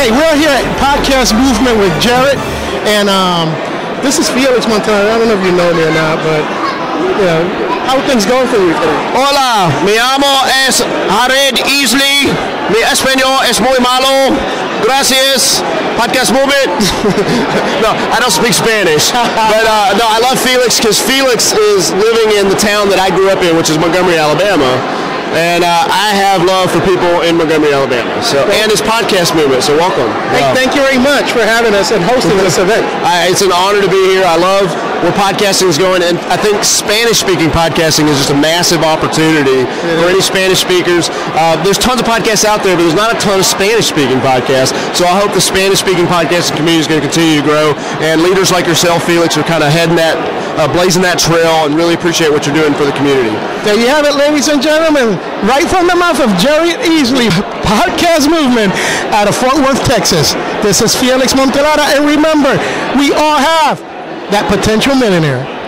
Hey, we're here at Podcast Movement with Jared, and um, this is Felix Montelara. I don't know if you know me or not, but you know, how are things going for you today? Hola, mi amo es Jared Easley. Mi español es muy malo. Gracias. Podcast movement. no, I don't speak Spanish, but uh, no, I love Felix because Felix is living in the town that I grew up in, which is Montgomery, Alabama. And uh, I have love for people in Montgomery, Alabama. So and this podcast movement. So welcome. Uh, thank you very much for having us and hosting this event. I, it's an honor to be here. I love where podcasting is going, and I think Spanish-speaking podcasting is just a massive opportunity for any Spanish speakers. Uh, there's tons of podcasts out there, but there's not a ton of Spanish-speaking podcasts. So I hope the Spanish-speaking podcasting community is going to continue to grow, and leaders like yourself, Felix, are kind of heading that, uh, blazing that trail, and really appreciate what you're doing for the community. There you have it, ladies and gentlemen. Right from the mouth of Jerry Easley, podcast movement out of Fort Worth, Texas. This is Felix Montelara, and remember, we all have that potential millionaire.